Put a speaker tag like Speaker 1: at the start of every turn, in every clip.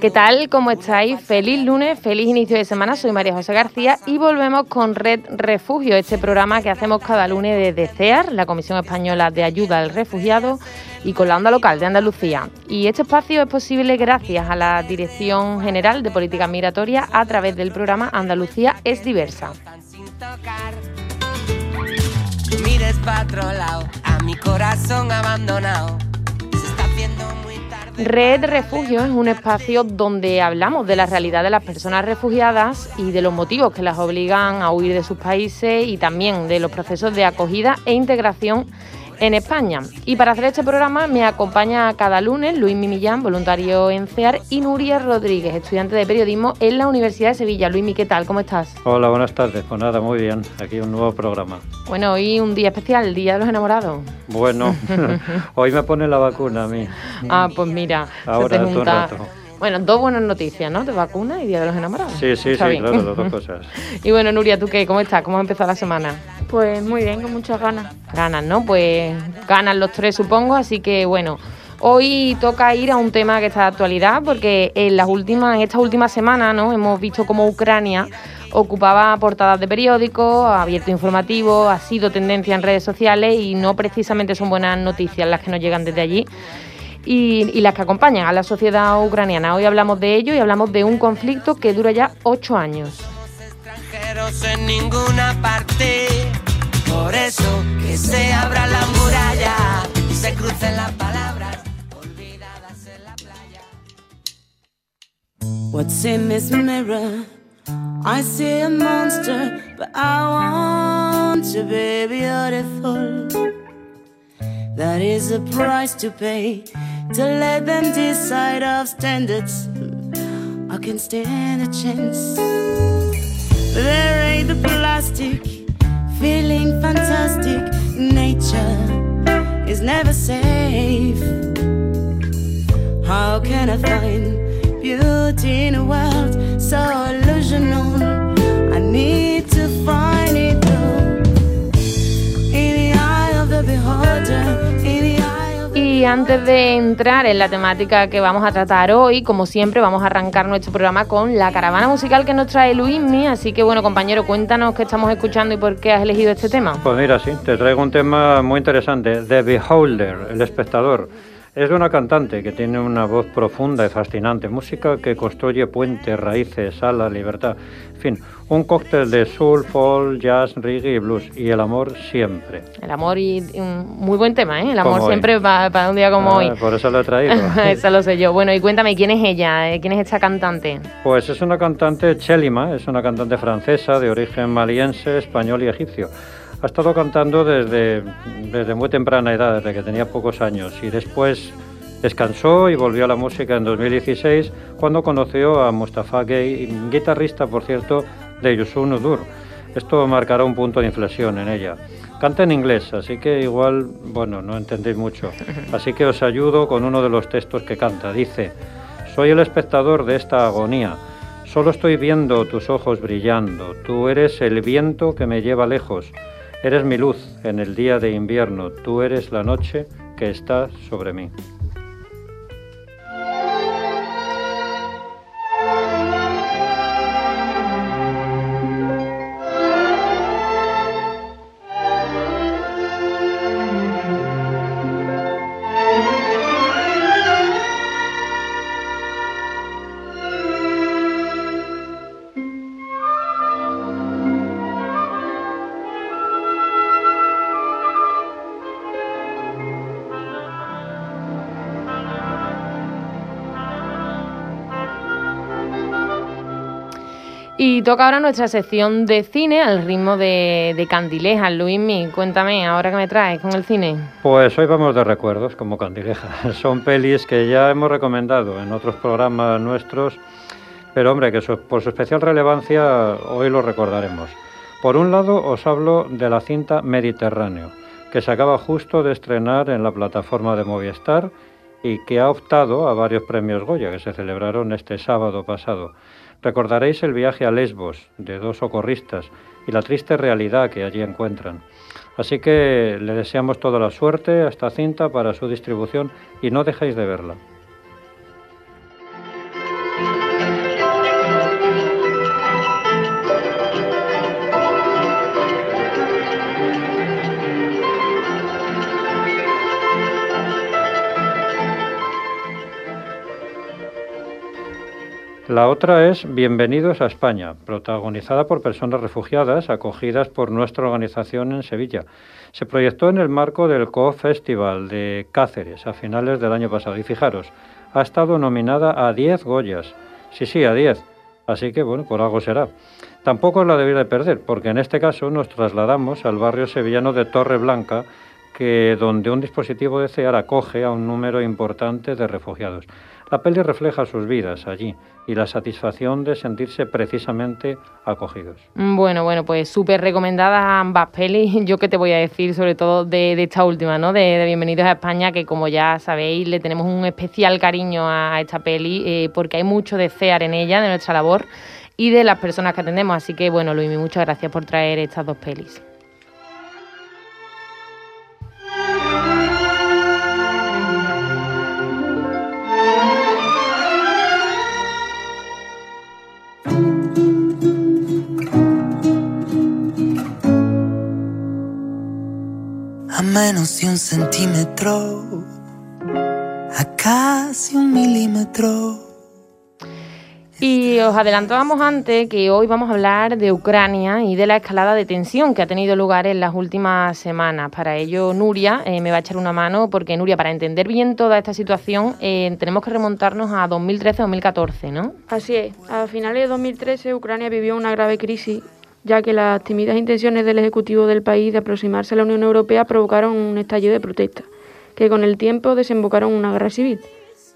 Speaker 1: ¿Qué tal? ¿Cómo estáis? Feliz lunes, feliz inicio de semana. Soy María José García y volvemos con Red Refugio, este programa que hacemos cada lunes desde CEAR, la Comisión Española de Ayuda al Refugiado, y con la onda local de Andalucía. Y este espacio es posible gracias a la Dirección General de Política Migratoria a través del programa Andalucía es diversa. Mires a mi corazón abandonado. Red Refugio es un espacio donde hablamos de la realidad de las personas refugiadas y de los motivos que las obligan a huir de sus países y también de los procesos de acogida e integración en España. Y para hacer este programa me acompaña cada lunes Luis Mimillán, voluntario en CEAR, y Nuria Rodríguez, estudiante de periodismo en la Universidad de Sevilla. Luis, ¿qué tal? ¿Cómo estás?
Speaker 2: Hola, buenas tardes. Pues nada, muy bien. Aquí un nuevo programa.
Speaker 1: Bueno, hoy un día especial, el Día de los Enamorados.
Speaker 2: Bueno, hoy me pone la vacuna a mí.
Speaker 1: Ah, pues mira,
Speaker 2: Ahora, se te junta...
Speaker 1: Bueno, dos buenas noticias, ¿no? De vacuna y Día de los Enamorados.
Speaker 2: Sí, sí, sí, claro, las dos cosas.
Speaker 1: y bueno, Nuria, ¿tú qué? ¿Cómo estás? ¿Cómo ha empezado la semana?
Speaker 3: Pues muy bien, con muchas ganas.
Speaker 1: Ganas, ¿no? Pues ganan los tres, supongo, así que bueno. Hoy toca ir a un tema que está de actualidad porque en las últimas, en estas últimas semanas, ¿no? Hemos visto cómo Ucrania ocupaba portadas de periódicos, abierto informativo, ha sido tendencia en redes sociales y no precisamente son buenas noticias las que nos llegan desde allí y, las que acompañan a la sociedad ucraniana. Hoy hablamos de ello y hablamos de un conflicto que dura ya ocho años. En ninguna parte, por eso que se abra la muralla y se crucen las palabras olvidadas en la playa. What's in this mirror? I see a monster, but I want to be beautiful. That is a price to pay. To let them decide of standards. I can stand a chance. There ain't the plastic, feeling fantastic. Nature is never safe. How can I find beauty in a world so illusional? I need to find it through in the eye of the beholder. Y antes de entrar en la temática que vamos a tratar hoy, como siempre, vamos a arrancar nuestro programa con la caravana musical que nos trae Luismi. Así que, bueno, compañero, cuéntanos qué estamos escuchando y por qué has elegido este tema.
Speaker 2: Pues mira, sí, te traigo un tema muy interesante: The Beholder, el espectador. Es una cantante que tiene una voz profunda y fascinante, música que construye puentes, raíces, ala, libertad. En fin, un cóctel de soul, folk, jazz, reggae y blues. Y el amor siempre.
Speaker 1: El amor y un muy buen tema, ¿eh? El amor siempre para, un día como ah, hoy.
Speaker 2: Por eso lo he traído.
Speaker 1: eso lo sé yo. Bueno, y cuéntame, ¿quién es ella? ¿Quién es esta cantante?
Speaker 2: Pues es una cantante chelima, es una cantante francesa de origen maliense, español y egipcio. Ha estado cantando desde, desde muy temprana edad, desde que tenía pocos años, y después descansó y volvió a la música en 2016 cuando conoció a Mustafa Gay, guitarrista, por cierto, de Yusun Udur. Esto marcará un punto de inflexión en ella. Canta en inglés, así que igual, bueno, no entendéis mucho. Así que os ayudo con uno de los textos que canta. Dice, soy el espectador de esta agonía. Solo estoy viendo tus ojos brillando. Tú eres el viento que me lleva lejos. Eres mi luz en el día de invierno, tú eres la noche que está sobre mí.
Speaker 1: Y toca ahora nuestra sección de cine al ritmo de, de Candileja. Luismi, cuéntame, ¿ahora qué me traes con el cine?
Speaker 2: Pues hoy vamos de recuerdos, como Candileja. Son pelis que ya hemos recomendado en otros programas nuestros, pero hombre, que por su especial relevancia hoy lo recordaremos. Por un lado, os hablo de la cinta Mediterráneo, que se acaba justo de estrenar en la plataforma de Movistar y que ha optado a varios premios Goya que se celebraron este sábado pasado. Recordaréis el viaje a Lesbos de dos socorristas y la triste realidad que allí encuentran. Así que le deseamos toda la suerte a esta cinta para su distribución y no dejéis de verla. La otra es Bienvenidos a España, protagonizada por personas refugiadas acogidas por nuestra organización en Sevilla. Se proyectó en el marco del Co-Festival de Cáceres a finales del año pasado. Y fijaros, ha estado nominada a 10 Goyas. Sí, sí, a 10. Así que, bueno, por algo será. Tampoco la debía de perder, porque en este caso nos trasladamos al barrio sevillano de Torre Blanca, que donde un dispositivo de CEAR acoge a un número importante de refugiados. La peli refleja sus vidas allí y la satisfacción de sentirse precisamente acogidos.
Speaker 1: Bueno, bueno, pues súper recomendadas ambas pelis. Yo que te voy a decir sobre todo de, esta última, ¿no? De, Bienvenidos a España, que como ya sabéis, le tenemos un especial cariño a, esta peli eh, porque hay mucho de CEAR en ella, de nuestra labor y de las personas que atendemos. Así que, bueno, Luis, muchas gracias por traer estas dos pelis.
Speaker 4: Un centímetro, a casi un milímetro.
Speaker 1: Y os adelantábamos antes que hoy vamos a hablar de Ucrania y de la escalada de tensión que ha tenido lugar en las últimas semanas. Para ello, Nuria eh, me va a echar una mano, porque Nuria, para entender bien toda esta situación, eh, tenemos que remontarnos a 2013-2014, ¿no?
Speaker 3: Así es. A finales de 2013, Ucrania vivió una grave crisis ya que las tímidas intenciones del Ejecutivo del país de aproximarse a la Unión Europea provocaron un estallido de protesta, que con el tiempo desembocaron en una guerra civil.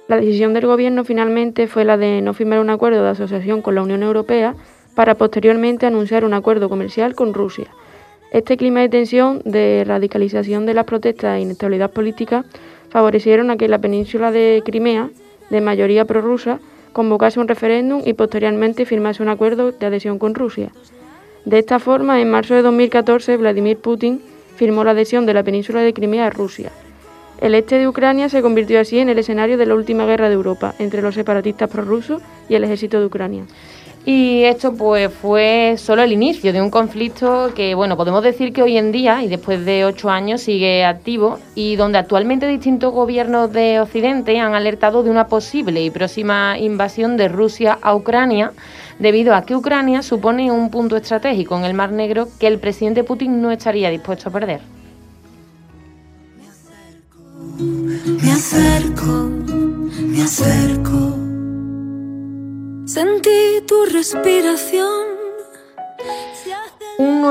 Speaker 3: La decisión del Gobierno finalmente fue la de no firmar un acuerdo de asociación con la Unión Europea para posteriormente anunciar un acuerdo comercial con Rusia. Este clima de tensión, de radicalización de las protestas e inestabilidad política favorecieron a que la península de Crimea, de mayoría prorrusa, convocase un referéndum y posteriormente firmase un acuerdo de adhesión con Rusia. De esta forma, en marzo de 2014, Vladimir Putin firmó la adhesión de la península de Crimea a Rusia. El este de Ucrania se convirtió así en el escenario de la última guerra de Europa entre los separatistas prorrusos y el ejército de Ucrania.
Speaker 1: Y esto pues fue solo el inicio de un conflicto que, bueno, podemos decir que hoy en día y después de ocho años sigue activo y donde actualmente distintos gobiernos de Occidente han alertado de una posible y próxima invasión de Rusia a Ucrania debido a que Ucrania supone un punto estratégico en el Mar Negro que el presidente Putin no estaría dispuesto a perder.
Speaker 4: Me acerco, me acerco, sentí tu respiración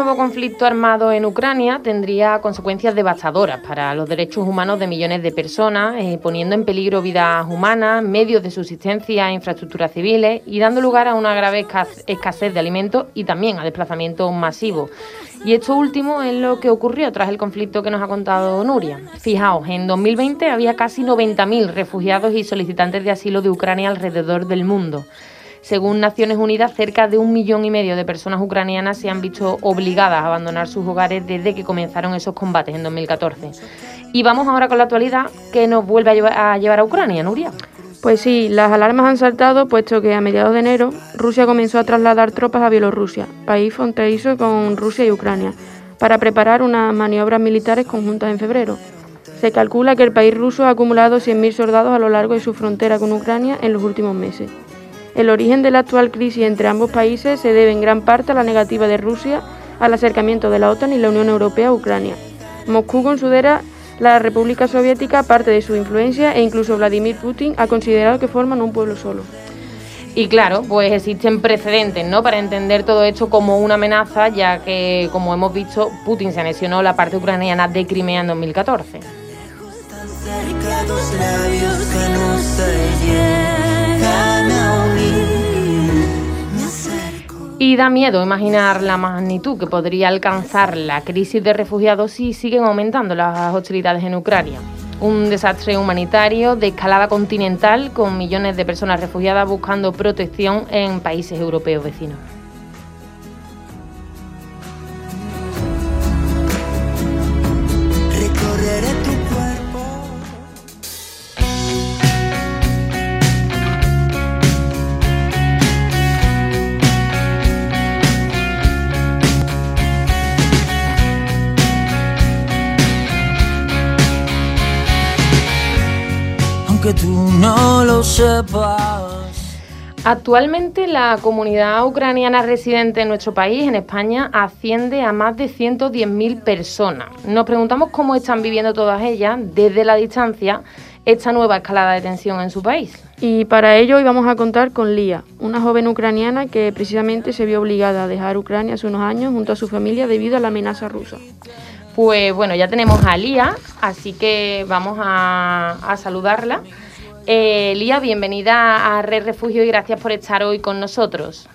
Speaker 1: nuevo conflicto armado en Ucrania tendría consecuencias devastadoras para los derechos humanos de millones de personas, eh, poniendo en peligro vidas humanas, medios de subsistencia e infraestructuras civiles y dando lugar a una grave escasez de alimentos y también a desplazamientos masivos. Y esto último es lo que ocurrió tras el conflicto que nos ha contado Nuria. Fijaos, en 2020 había casi 90.000 refugiados y solicitantes de asilo de Ucrania alrededor del mundo. Según Naciones Unidas, cerca de un millón y medio de personas ucranianas se han visto obligadas a abandonar sus hogares desde que comenzaron esos combates en 2014. Y vamos ahora con la actualidad que nos vuelve a llevar a, Ucrania, Nuria.
Speaker 3: Pues sí, las alarmas han saltado puesto que a mediados de enero Rusia comenzó a trasladar tropas a Bielorrusia, país fronterizo con Rusia y Ucrania, para preparar unas maniobras militares conjuntas en febrero. Se calcula que el país ruso ha acumulado 100.000 soldados a lo largo de su frontera con Ucrania en los últimos meses. El origen de la actual crisis entre ambos países se debe en gran parte a la negativa de Rusia al acercamiento de la OTAN y la Unión Europea a Ucrania. Moscú considera la República Soviética parte de su influencia e incluso Vladimir Putin ha considerado que forman un pueblo solo.
Speaker 1: Y claro, pues existen precedentes, ¿no? Para entender todo esto como una amenaza, ya que, como hemos visto, Putin se anexionó la parte ucraniana de Crimea en 2014. Y da miedo imaginar la magnitud que podría alcanzar la crisis de refugiados si siguen aumentando las hostilidades en Ucrania. Un desastre humanitario de escalada continental con millones de personas refugiadas buscando protección en países europeos vecinos. Actualmente la comunidad ucraniana residente en nuestro país, en España, asciende a más de 110.000 personas. Nos preguntamos cómo están viviendo todas ellas desde la distancia esta nueva escalada de tensión en su país.
Speaker 3: Y para ello hoy vamos a contar con Lía, una joven ucraniana que precisamente se vio obligada a dejar Ucrania hace unos años junto a su familia debido a la amenaza rusa.
Speaker 1: Pues bueno, ya tenemos a Lía, así que vamos a, a saludarla. Eh, Lía, bienvenida a Red Refugio y gracias por estar hoy con nosotros.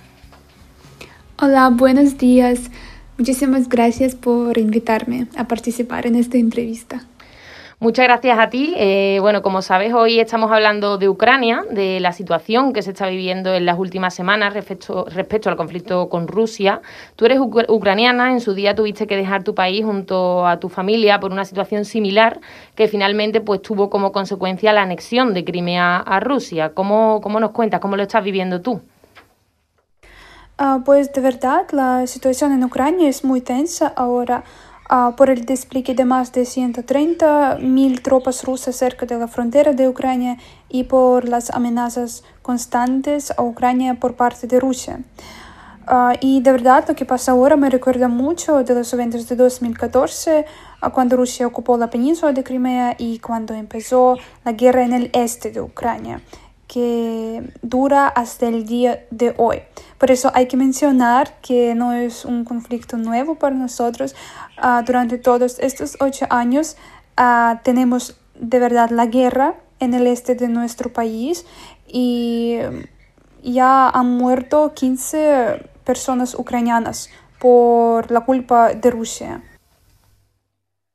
Speaker 5: Hola, buenos días. Muchísimas gracias por invitarme a participar en esta entrevista.
Speaker 1: Muchas gracias a ti. Eh, bueno, como sabes, hoy estamos hablando de Ucrania, de la situación que se está viviendo en las últimas semanas respecto, respecto al conflicto con Rusia. Tú eres ucraniana, en su día tuviste que dejar tu país junto a tu familia por una situación similar que finalmente pues, tuvo como consecuencia la anexión de Crimea a Rusia. ¿Cómo, cómo nos cuentas? ¿Cómo lo estás viviendo tú?
Speaker 5: Uh, pues de verdad, la situación en Ucrania es muy tensa ahora. Uh, por el despliegue de más de 130 mil tropas rusas cerca de la frontera de Ucrania y por las amenazas constantes a Ucrania por parte de Rusia. Uh, y de verdad lo que pasa ahora me recuerda mucho de los eventos de 2014, uh, cuando Rusia ocupó la península de Crimea y cuando empezó la guerra en el este de Ucrania que dura hasta el día de hoy. Por eso hay que mencionar que no es un conflicto nuevo para nosotros. Uh, durante todos estos ocho años uh, tenemos de verdad la guerra en el este de nuestro país y ya han muerto 15 personas ucranianas por la culpa de Rusia.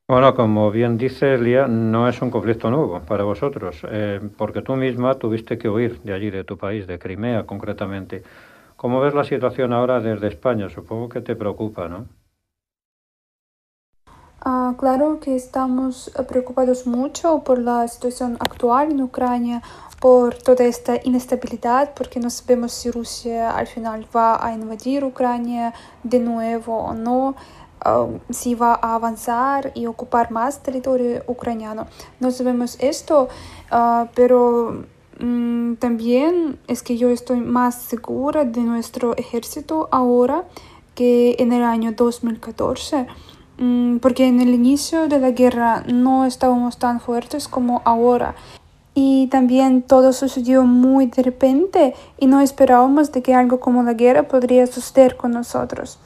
Speaker 2: Bueno, como bien dice Lía, no es un conflicto nuevo para vosotros, eh, porque tú misma tuviste que huir de allí, de tu país, de Crimea concretamente. ¿Cómo ves la situación ahora desde España? Supongo que te preocupa, ¿no?
Speaker 5: Ah, claro que estamos preocupados mucho por la situación actual en Ucrania, por toda esta inestabilidad, porque no sabemos si Rusia al final va a invadir Ucrania de nuevo o no. Si va a avanzar y ocupar más territorio ucraniano. No sabemos esto, uh, pero mm, también es que yo estoy más segura de nuestro ejército ahora que en el año 2014 mm, porque en el inicio de la guerra no estábamos tan fuertes como ahora. Y también todo sucedió muy de repente y no esperábamos de que algo como la guerra podría suceder con nosotros.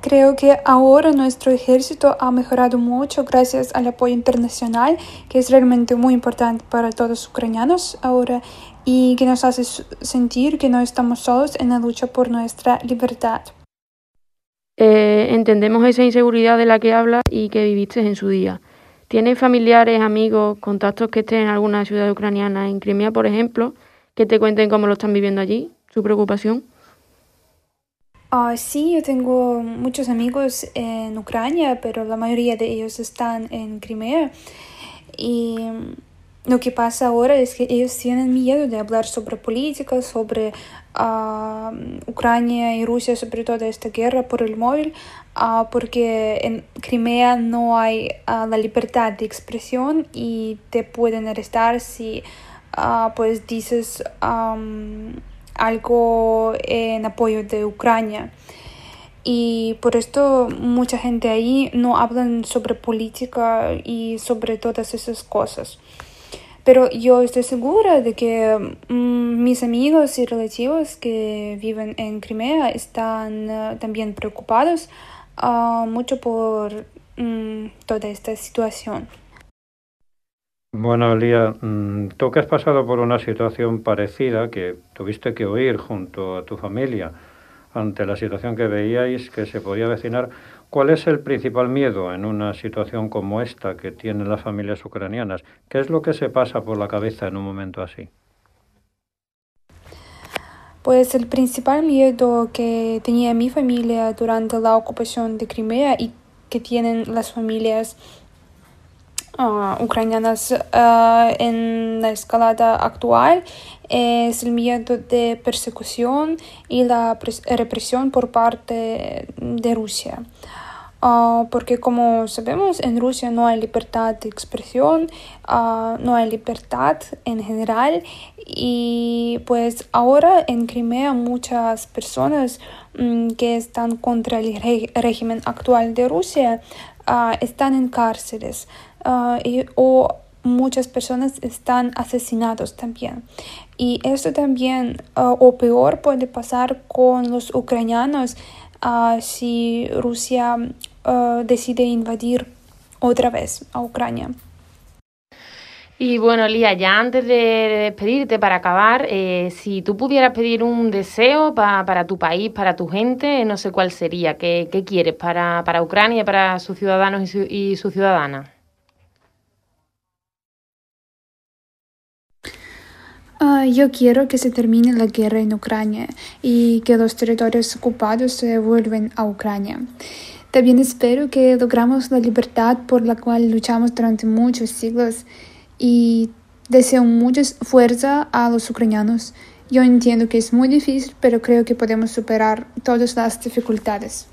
Speaker 5: Creo que ahora nuestro ejército ha mejorado mucho gracias al apoyo internacional, que es realmente muy importante para todos los ucranianos ahora y que nos hace sentir que no estamos solos en la lucha por nuestra libertad.
Speaker 3: Eh, entendemos esa inseguridad de la que hablas y que viviste en su día. ¿Tienes familiares, amigos, contactos que estén en alguna ciudad ucraniana, en Crimea, por ejemplo, que te cuenten cómo lo están viviendo allí, su preocupación?
Speaker 5: Uh, sí, yo tengo muchos amigos en Ucrania, pero la mayoría de ellos están en Crimea. Y lo que pasa ahora es que ellos tienen miedo de hablar sobre política, sobre uh, Ucrania y Rusia, sobre toda esta guerra por el móvil, uh, porque en Crimea no hay la libertad de expresión y te pueden arrestar si pues dices um, algo en apoyo de Ucrania. Y por esto mucha gente ahí no hablan sobre política y sobre todas esas cosas. Pero yo estoy segura de que mm, mis amigos y relativos que viven en Crimea están uh, también preocupados uh, mucho por mm, toda esta situación.
Speaker 2: Bueno, Lía, mm, tú que has pasado por una situación parecida, que tuviste que huir junto a tu familia ante la situación que veíais que se podía vecinar, ¿Cuál es el principal miedo en una situación como esta que tienen las familias ucranianas? ¿Qué es lo que se pasa por la cabeza en un momento así?
Speaker 5: Pues el principal miedo que tenía mi familia durante la ocupación de Crimea y que tienen las familias ucranianas en la escalada actual es el miedo de persecución y la represión por parte de Rusia. Porque como sabemos en Rusia no hay libertad de expresión, no hay libertad en general y pues ahora en Crimea muchas personas um, que están contra el régimen actual de Rusia uh, están en cárceles y, o muchas personas están asesinados también. Y esto también o peor puede pasar con los ucranianos si Rusia uh, decide invadir otra vez a Ucrania.
Speaker 1: Y bueno, Lía, ya antes de despedirte, para acabar, eh, si tú pudieras pedir un deseo pa, para tu país, para tu gente, no sé cuál sería, ¿qué, qué quieres para, para Ucrania, para sus ciudadanos y, su, y sus ciudadanas?
Speaker 5: Uh, yo quiero que se termine la guerra en Ucrania y que los territorios ocupados se vuelvan a Ucrania. También espero que logramos la libertad por la cual luchamos durante muchos siglos y deseo mucha fuerza a los ucranianos. Yo entiendo que es muy difícil, pero creo que podemos superar todas las dificultades.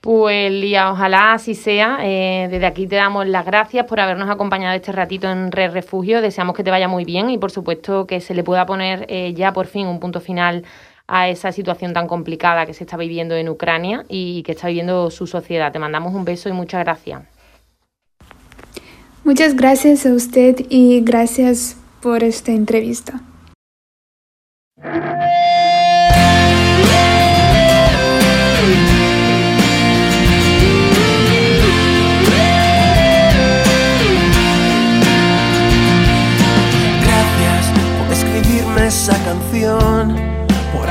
Speaker 1: Pues Lía, ojalá así sea. Eh, desde aquí te damos las gracias por habernos acompañado este ratito en Red Refugio. Deseamos que te vaya muy bien y por supuesto que se le pueda poner eh, ya por fin un punto final a esa situación tan complicada que se está viviendo en Ucrania y que está viviendo su sociedad. Te mandamos un beso y muchas gracias.
Speaker 5: Muchas gracias a usted y gracias por esta entrevista.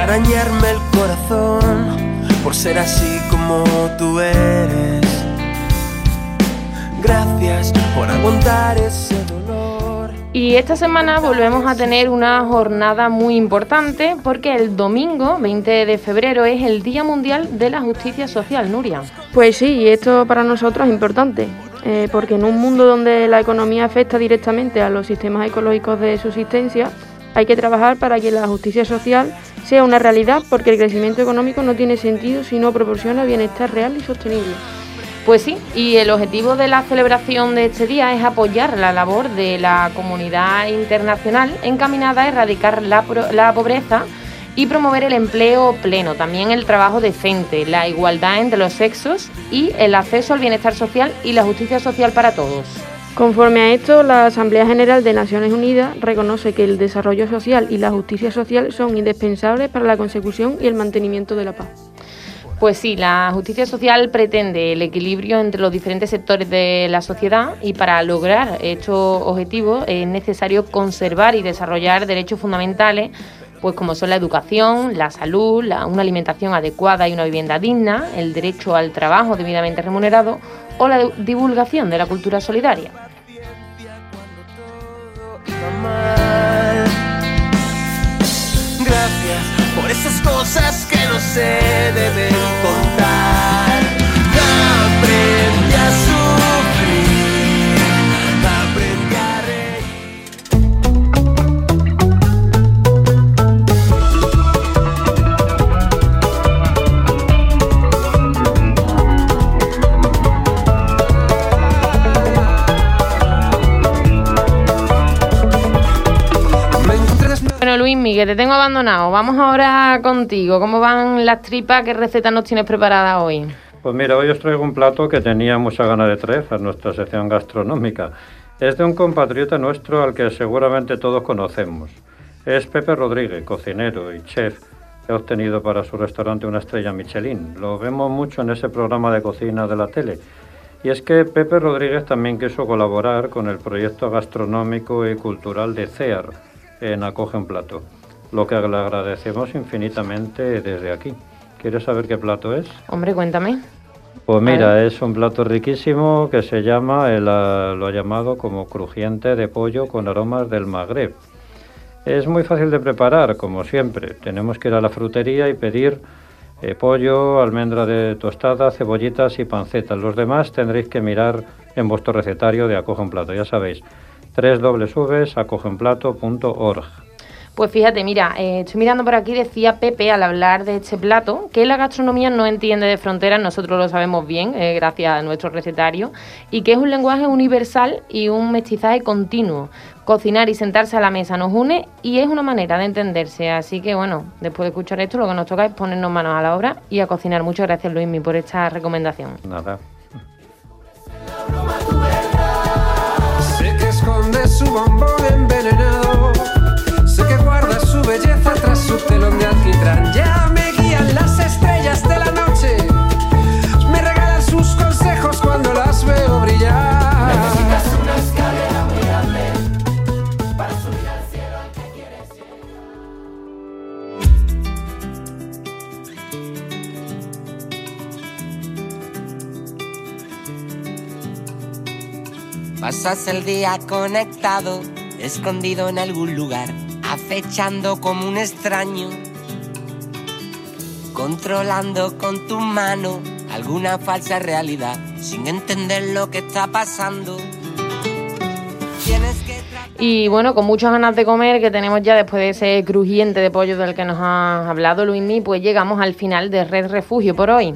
Speaker 4: Arañarme el corazón, por ser así como tú eres. Gracias por aguantar ese dolor.
Speaker 1: Y esta semana volvemos a tener una jornada muy importante porque el domingo 20 de febrero es el Día Mundial de la Justicia Social, Nuria.
Speaker 3: Pues sí, y esto para nosotros es importante, eh, porque en un mundo donde la economía afecta directamente a los sistemas ecológicos de subsistencia, hay que trabajar para que la justicia social sea una realidad porque el crecimiento económico no tiene sentido si no proporciona bienestar real y sostenible.
Speaker 1: Pues sí, y el objetivo de la celebración de este día es apoyar la labor de la comunidad internacional encaminada a erradicar la, la pobreza y promover el empleo pleno, también el trabajo decente, la igualdad entre los sexos y el acceso al bienestar social y la justicia social para todos.
Speaker 3: Conforme a esto, la Asamblea General de Naciones Unidas reconoce que el desarrollo social y la justicia social son indispensables para la consecución y el mantenimiento de la paz.
Speaker 1: Pues sí, la justicia social pretende el equilibrio entre los diferentes sectores de la sociedad y para lograr estos objetivos es necesario conservar y desarrollar derechos fundamentales, pues como son la educación, la salud, la, una alimentación adecuada y una vivienda digna, el derecho al trabajo debidamente remunerado o la divulgación de la cultura solidaria.
Speaker 4: Gracias por esas cosas que no se deben contar.
Speaker 1: Bueno, Luis Miguel, te tengo abandonado. Vamos ahora contigo. ¿Cómo van las tripas? ¿Qué recetas nos tienes preparada hoy?
Speaker 2: Pues mira, hoy os traigo un plato que tenía mucha ganas de traer a nuestra sección gastronómica. Es de un compatriota nuestro al que seguramente todos conocemos. Es Pepe Rodríguez, cocinero y chef. Ha obtenido para su restaurante una estrella Michelin. Lo vemos mucho en ese programa de cocina de la tele. Y es que Pepe Rodríguez también quiso colaborar con el proyecto gastronómico y cultural de CEAR en Acoge un Plato, lo que le agradecemos infinitamente desde aquí. ¿Quieres saber qué plato es?
Speaker 1: Hombre, cuéntame.
Speaker 2: Pues mira, es un plato riquísimo que se llama, lo ha llamado como crujiente de pollo con aromas del Magreb. Es muy fácil de preparar, como siempre. Tenemos que ir a la frutería y pedir eh, pollo, almendra de tostada, cebollitas y pancetas. Los demás tendréis que mirar en vuestro recetario de Acoge un Plato, ya sabéis, www.acogenplato.org.
Speaker 1: Pues fíjate, mira, eh, estoy mirando por aquí, decía Pepe al hablar de este plato, que la gastronomía no entiende de fronteras, nosotros lo sabemos bien, eh, gracias a nuestro recetario, y que es un lenguaje universal y un mestizaje continuo. Cocinar y sentarse a la mesa nos une y es una manera de entenderse. Así que bueno, después de escuchar esto, lo que nos toca es ponernos manos a la obra y a cocinar. Muchas gracias, Luismi, por esta recomendación.
Speaker 2: Nada.
Speaker 4: Su bombón envenenado que guarda su belleza tras su telón de alquitrán.
Speaker 6: Pasas el día conectado, escondido en algún lugar acechando como un extraño, controlando con tu mano alguna falsa realidad, sin entender lo que está pasando.
Speaker 1: Y bueno, con muchas ganas de comer que tenemos ya después de ese crujiente de pollo del que nos ha hablado Luismi, pues llegamos al final de Red Refugio por hoy.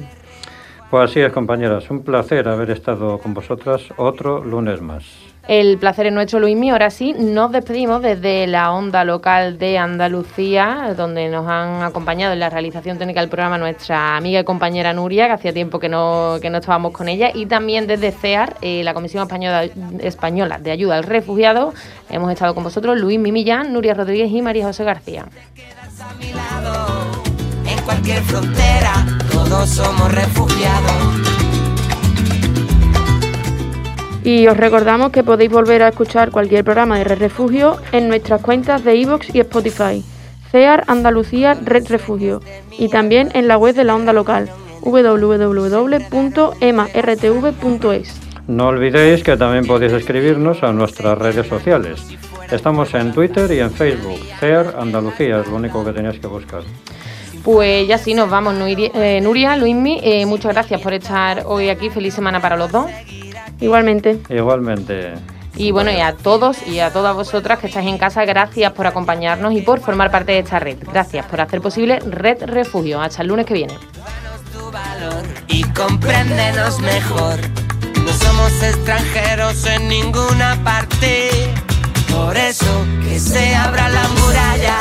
Speaker 2: Pues así es, compañeras, un placer haber estado con vosotras otro lunes más.
Speaker 1: El placer es nuestro, Luismi. Ahora sí, nos despedimos desde la onda local de Andalucía, donde nos han acompañado en la realización técnica del programa nuestra amiga y compañera Nuria, que hacía tiempo que no, que no estábamos con ella, y también desde CEAR, eh, la Comisión Española, Española de Ayuda al Refugiado. Hemos estado con vosotros Luis Millán, Nuria Rodríguez y María José García.
Speaker 6: Cualquier frontera, todos somos refugiados.
Speaker 3: Y os recordamos que podéis volver a escuchar cualquier programa de Red Refugio en nuestras cuentas de iVoox y Spotify, CEAR Andalucía Red Refugio, y también en la web de la onda local, www.emartv.es.
Speaker 2: No olvidéis que también podéis escribirnos a nuestras redes sociales. Estamos en Twitter y en Facebook. CEAR Andalucía es lo único que tenéis que buscar.
Speaker 1: Pues ya sí, nos vamos, eh, Nuria, Luismi. Eh, muchas gracias por estar hoy aquí. Feliz semana para los dos.
Speaker 3: Igualmente.
Speaker 2: Igualmente.
Speaker 1: Y bueno, y a todos y a todas vosotras que estáis en casa, gracias por acompañarnos y por formar parte de esta red. Gracias por hacer posible Red Refugio. Hasta el lunes que viene.
Speaker 6: Y compréndenos mejor. No somos extranjeros en ninguna parte. Por eso que se abra la muralla,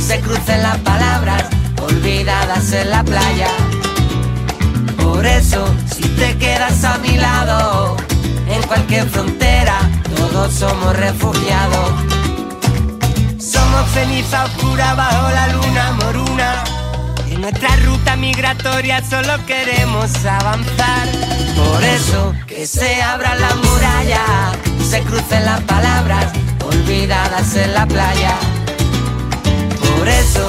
Speaker 6: se crucen las palabras olvidadas en la playa. Por eso, si te quedas a mi lado, en cualquier frontera, todos somos refugiados. Somos ceniza oscura bajo la luna moruna. En nuestra ruta migratoria solo queremos avanzar. Por eso, que se abra la muralla, se crucen las palabras olvidadas en la playa. Por eso,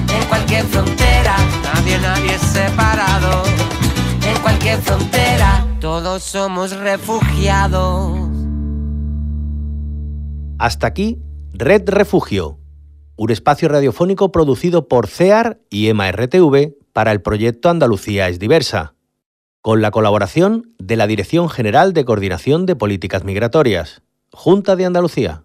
Speaker 6: En cualquier frontera, nadie, nadie es separado. En cualquier frontera, todos somos refugiados.
Speaker 7: Hasta aquí, Red Refugio, un espacio radiofónico producido por CEAR y EMA-RTV para el proyecto Andalucía es diversa, con la colaboración de la Dirección General de Coordinación de Políticas Migratorias, Junta de Andalucía.